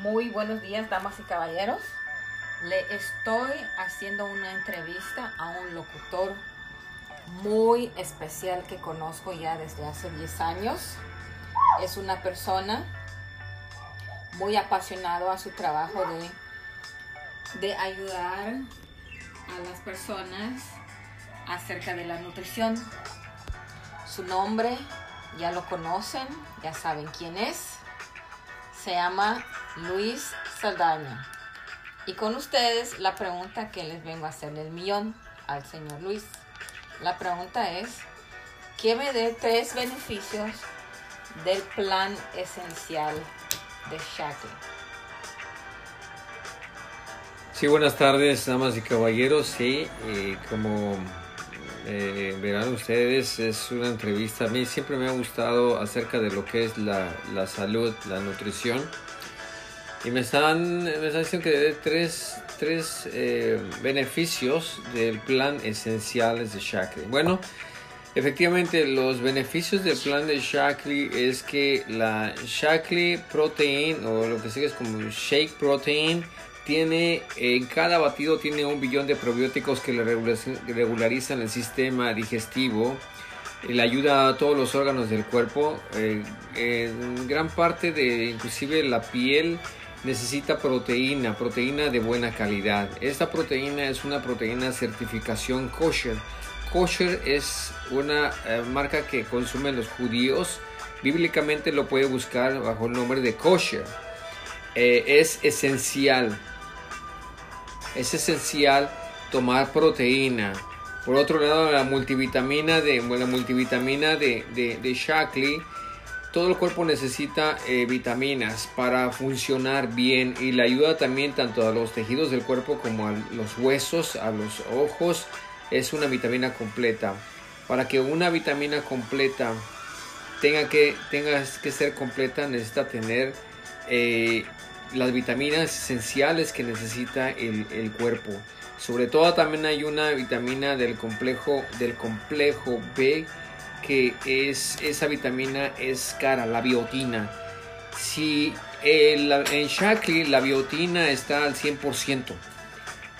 Muy buenos días, damas y caballeros. Le estoy haciendo una entrevista a un locutor muy especial que conozco ya desde hace 10 años. Es una persona muy apasionado a su trabajo de, de ayudar a las personas acerca de la nutrición. Su nombre ya lo conocen, ya saben quién es. Se llama Luis Saldaña. Y con ustedes la pregunta que les vengo a hacer el millón al señor Luis. La pregunta es, ¿qué me dé tres beneficios del plan esencial de Shakti? Sí, buenas tardes, damas y caballeros. Sí, como eh, verán ustedes, es una entrevista. A mí siempre me ha gustado acerca de lo que es la, la salud, la nutrición. Y me están, me están diciendo que de tres, tres eh, beneficios del plan esenciales de Shakri. Bueno, efectivamente los beneficios del plan de Shakri es que la Shakri Protein o lo que sigue es como Shake Protein tiene en cada batido tiene un billón de probióticos que le regularizan el sistema digestivo le ayuda a todos los órganos del cuerpo eh, en gran parte de inclusive la piel necesita proteína, proteína de buena calidad. Esta proteína es una proteína certificación kosher. Kosher es una eh, marca que consumen los judíos. Bíblicamente lo puede buscar bajo el nombre de kosher. Eh, es esencial. Es esencial tomar proteína. Por otro lado, la multivitamina de, la multivitamina de, de, de Shaklee todo el cuerpo necesita eh, vitaminas para funcionar bien y le ayuda también tanto a los tejidos del cuerpo como a los huesos, a los ojos. Es una vitamina completa. Para que una vitamina completa tenga que, tenga que ser completa necesita tener eh, las vitaminas esenciales que necesita el, el, cuerpo. Sobre todo también hay una vitamina del complejo, del complejo B que es esa vitamina es cara, la biotina. Si en Shaklee la biotina está al 100%.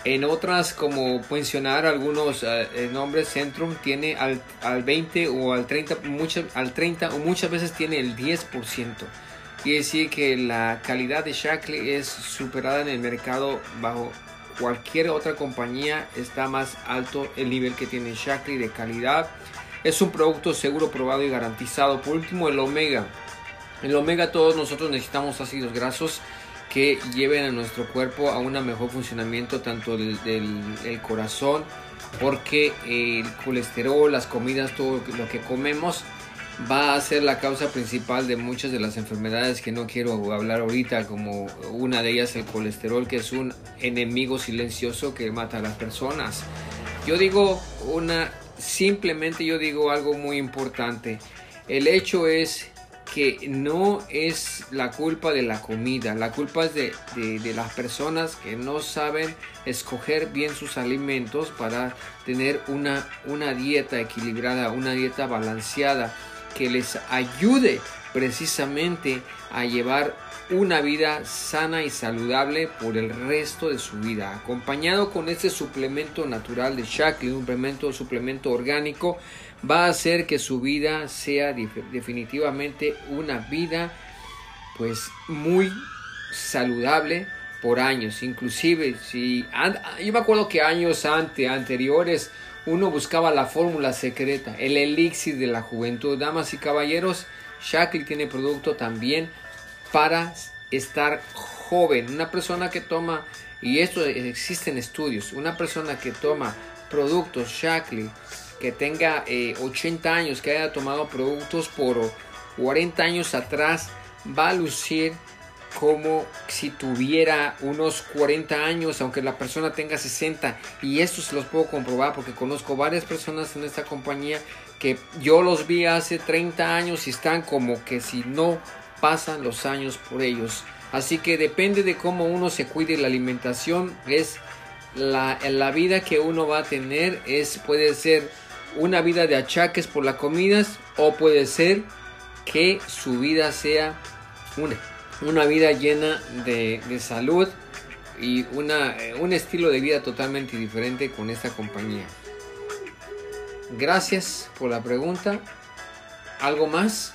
En otras, como mencionar algunos uh, nombres, Centrum tiene al, al, 20 o al 30, muchas, al 30 o muchas veces tiene el 10%. Quiere decir que la calidad de Shaklee es superada en el mercado bajo cualquier otra compañía. Está más alto el nivel que tiene Shaklee de calidad es un producto seguro, probado y garantizado. Por último, el omega. El omega todos nosotros necesitamos ácidos grasos que lleven a nuestro cuerpo a un mejor funcionamiento tanto del, corazón porque el colesterol, las comidas, todo lo que comemos va a ser la causa principal de muchas de las enfermedades que no quiero hablar ahorita, como una de ellas el colesterol, que es un enemigo silencioso que mata a las personas. Yo digo una simplemente yo digo algo muy importante. El hecho es que no es la culpa de la comida, la culpa es de, las personas que no saben escoger bien sus alimentos para tener una, una dieta equilibrada, una dieta balanceada que les ayude precisamente a llevar una vida sana y saludable por el resto de su vida. Acompañado con este suplemento natural de Shaklee, un suplemento, suplemento orgánico, va a hacer que su vida sea definitivamente una vida pues muy saludable por años. Inclusive si yo me acuerdo que años antes, anteriores, uno buscaba la fórmula secreta, el elixir de la juventud. Damas y caballeros, Shaklee tiene producto también para estar joven. Una persona que toma, y esto existen estudios, una persona que toma productos Shaklee, que tenga 80 eh, años, que haya tomado productos por 40 años atrás, va a lucir como si tuviera unos 40 años, aunque la persona tenga 60. Y esto se los puedo comprobar porque conozco varias personas en esta compañía que yo los vi hace 30 años y están como que si no pasan los años por ellos. Así que depende de cómo uno se cuide la alimentación, es la, la vida que uno va a tener, es, puede ser una vida de achaques por las comidas o puede ser que su vida sea una, una vida llena de, de salud y una, un estilo de vida totalmente diferente con esta compañía. Gracias por la pregunta. ¿Algo más?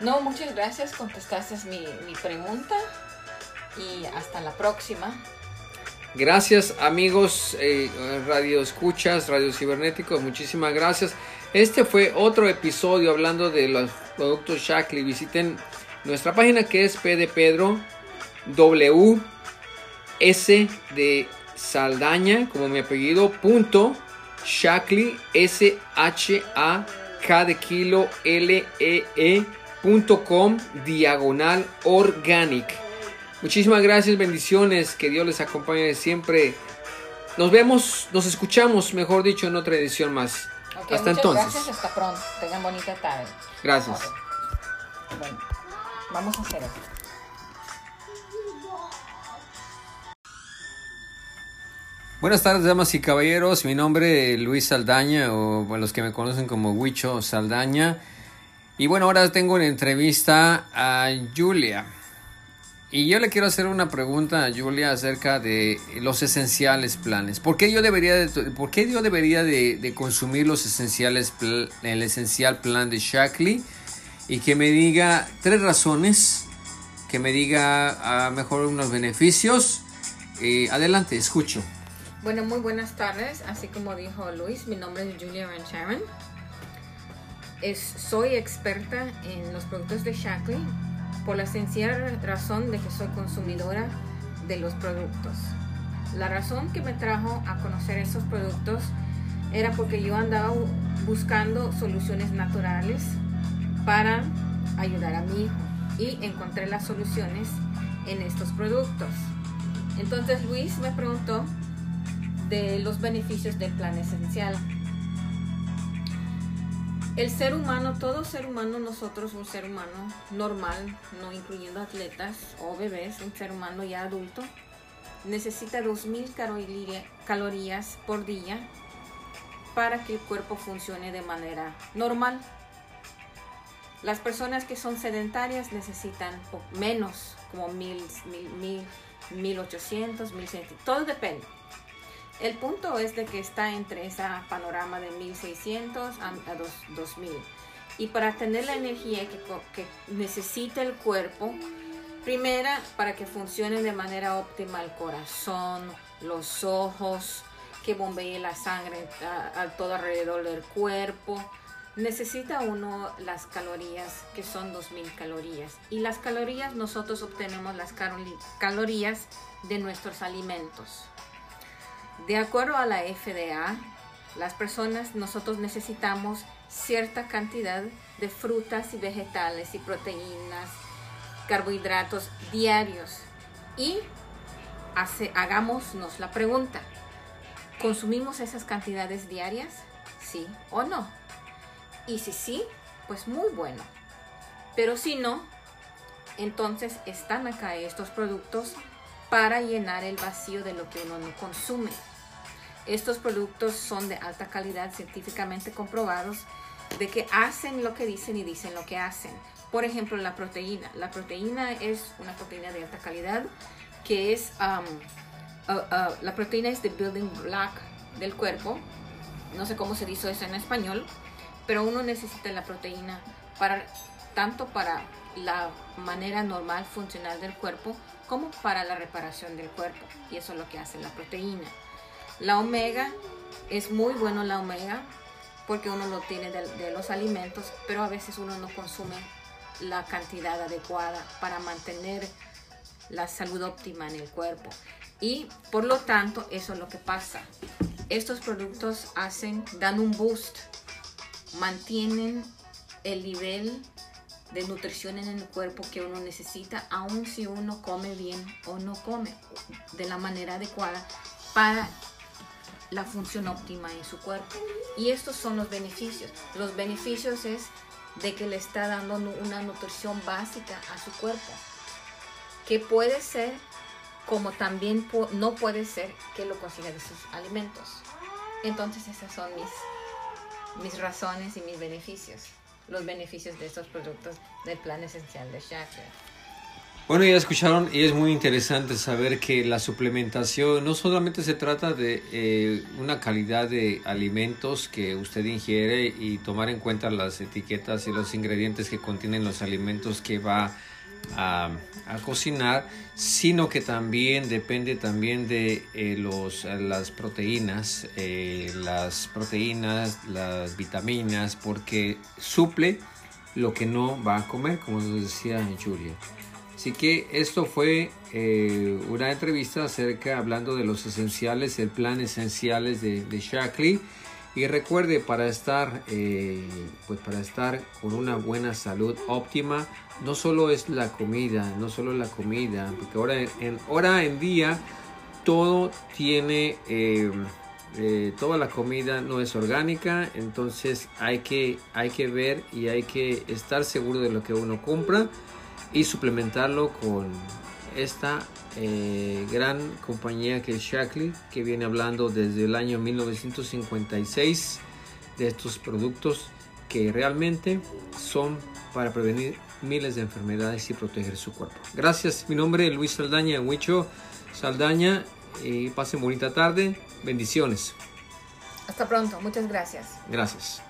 No, muchas gracias. Contestaste mi, mi pregunta. Y hasta la próxima. Gracias amigos eh, radio escuchas, radio cibernéticos, muchísimas gracias. Este fue otro episodio hablando de los productos Shackley. Visiten nuestra página que es P de Pedro W S de Saldaña como mi apellido punto Shackley S H A K de kilo L E E com diagonal organic. Muchísimas gracias, bendiciones, que Dios les acompañe siempre. Nos vemos, nos escuchamos, mejor dicho, en otra edición más. hasta entonces. Gracias, hasta pronto. Tengan bonita tarde. Gracias. Bueno, vamos a hacer esto. Buenas tardes, damas y caballeros. Mi nombre es Luis Saldaña, o bueno, los que me conocen como Huicho Saldaña. Y bueno, ahora tengo una entrevista a Julia. Y yo le quiero hacer una pregunta a Julia acerca de los esenciales planes. ¿Por qué yo debería de, por qué yo debería de, consumir los esenciales el esencial plan de Shackley? Y que me diga tres razones, que me diga mejor unos beneficios. Eh, adelante, escucho. Bueno, muy buenas tardes. Así como dijo Luis, mi nombre es Julia Rancharan. Soy experta en los productos de Shackley por la sencilla razón de que soy consumidora de los productos. La razón que me trajo a conocer esos productos era porque yo andaba buscando soluciones naturales para ayudar a mi hijo y encontré las soluciones en estos productos. Entonces Luis me preguntó de los beneficios del plan esencial. El ser humano, todo ser humano, nosotros, un ser humano normal, no incluyendo atletas o bebés, un ser humano ya adulto, necesita 2.000 calorías por día para que el cuerpo funcione de manera normal. Las personas que son sedentarias necesitan menos, como 1.000, 1.800, 1.100, todo depende. El punto es de que está entre esa panorama de 1600 a 2000. Y para tener la energía que, necesita el cuerpo, primera, para que funcione de manera óptima el corazón, los ojos, que bombee la sangre a, todo alrededor del cuerpo, necesita uno las calorías que son 2000 calorías. Y las calorías, nosotros obtenemos las calorías de nuestros alimentos. De acuerdo a la FDA, las personas, nosotros necesitamos cierta cantidad de frutas y vegetales y proteínas, carbohidratos diarios. Y hace, hagámonos la pregunta, ¿consumimos esas cantidades diarias? ¿Sí o no? Y si sí, pues muy bueno. Pero si no, entonces están acá estos productos para llenar el vacío de lo que uno no consume. Estos productos son de alta calidad, científicamente comprobados, de que hacen lo que dicen y dicen lo que hacen. Por ejemplo, la proteína. La proteína es una proteína de alta calidad que es, um, uh, uh, la proteína es the building block del cuerpo. No sé cómo se dice eso en español, pero uno necesita la proteína para tanto para la manera normal funcional del cuerpo como para la reparación del cuerpo. Y eso es lo que hace la proteína. La omega, es muy bueno la omega porque uno lo tiene de, los alimentos, pero a veces uno no consume la cantidad adecuada para mantener la salud óptima en el cuerpo. Y por lo tanto, eso es lo que pasa. Estos productos hacen, dan un boost, mantienen el nivel de nutrición en el cuerpo que uno necesita, aun si uno come bien o no come de la manera adecuada para la función óptima en su cuerpo. Y estos son los beneficios. Los beneficios es de que le está dando una nutrición básica a su cuerpo, que puede ser como también no puede ser que lo consiga de sus alimentos. Entonces esas son mis, mis razones y mis beneficios, los beneficios de estos productos del plan esencial de Shaker. Bueno, ya escucharon y es muy interesante saber que la suplementación no solamente se trata de eh, una calidad de alimentos que usted ingiere y tomar en cuenta las etiquetas y los ingredientes que contienen los alimentos que va a, cocinar, sino que también depende también de eh, los, las proteínas, eh, las proteínas, las vitaminas, porque suple lo que no va a comer, como nos decía Julia. Así que esto fue eh, una entrevista acerca, hablando de los esenciales, el plan esenciales de, de Shackley. Y recuerde, para estar, eh, pues para estar con una buena salud óptima, no solo es la comida, no solo la comida, porque ahora en, hora en día todo tiene, eh, toda la comida no es orgánica, entonces hay que, hay que ver y hay que estar seguro de lo que uno compra y suplementarlo con esta eh, gran compañía que es Shackley, que viene hablando desde el año 1956 de estos productos que realmente son para prevenir miles de enfermedades y proteger su cuerpo. Gracias, mi nombre es Luis Saldaña, Huicho Saldaña, y pasen bonita tarde, bendiciones. Hasta pronto, muchas gracias. Gracias.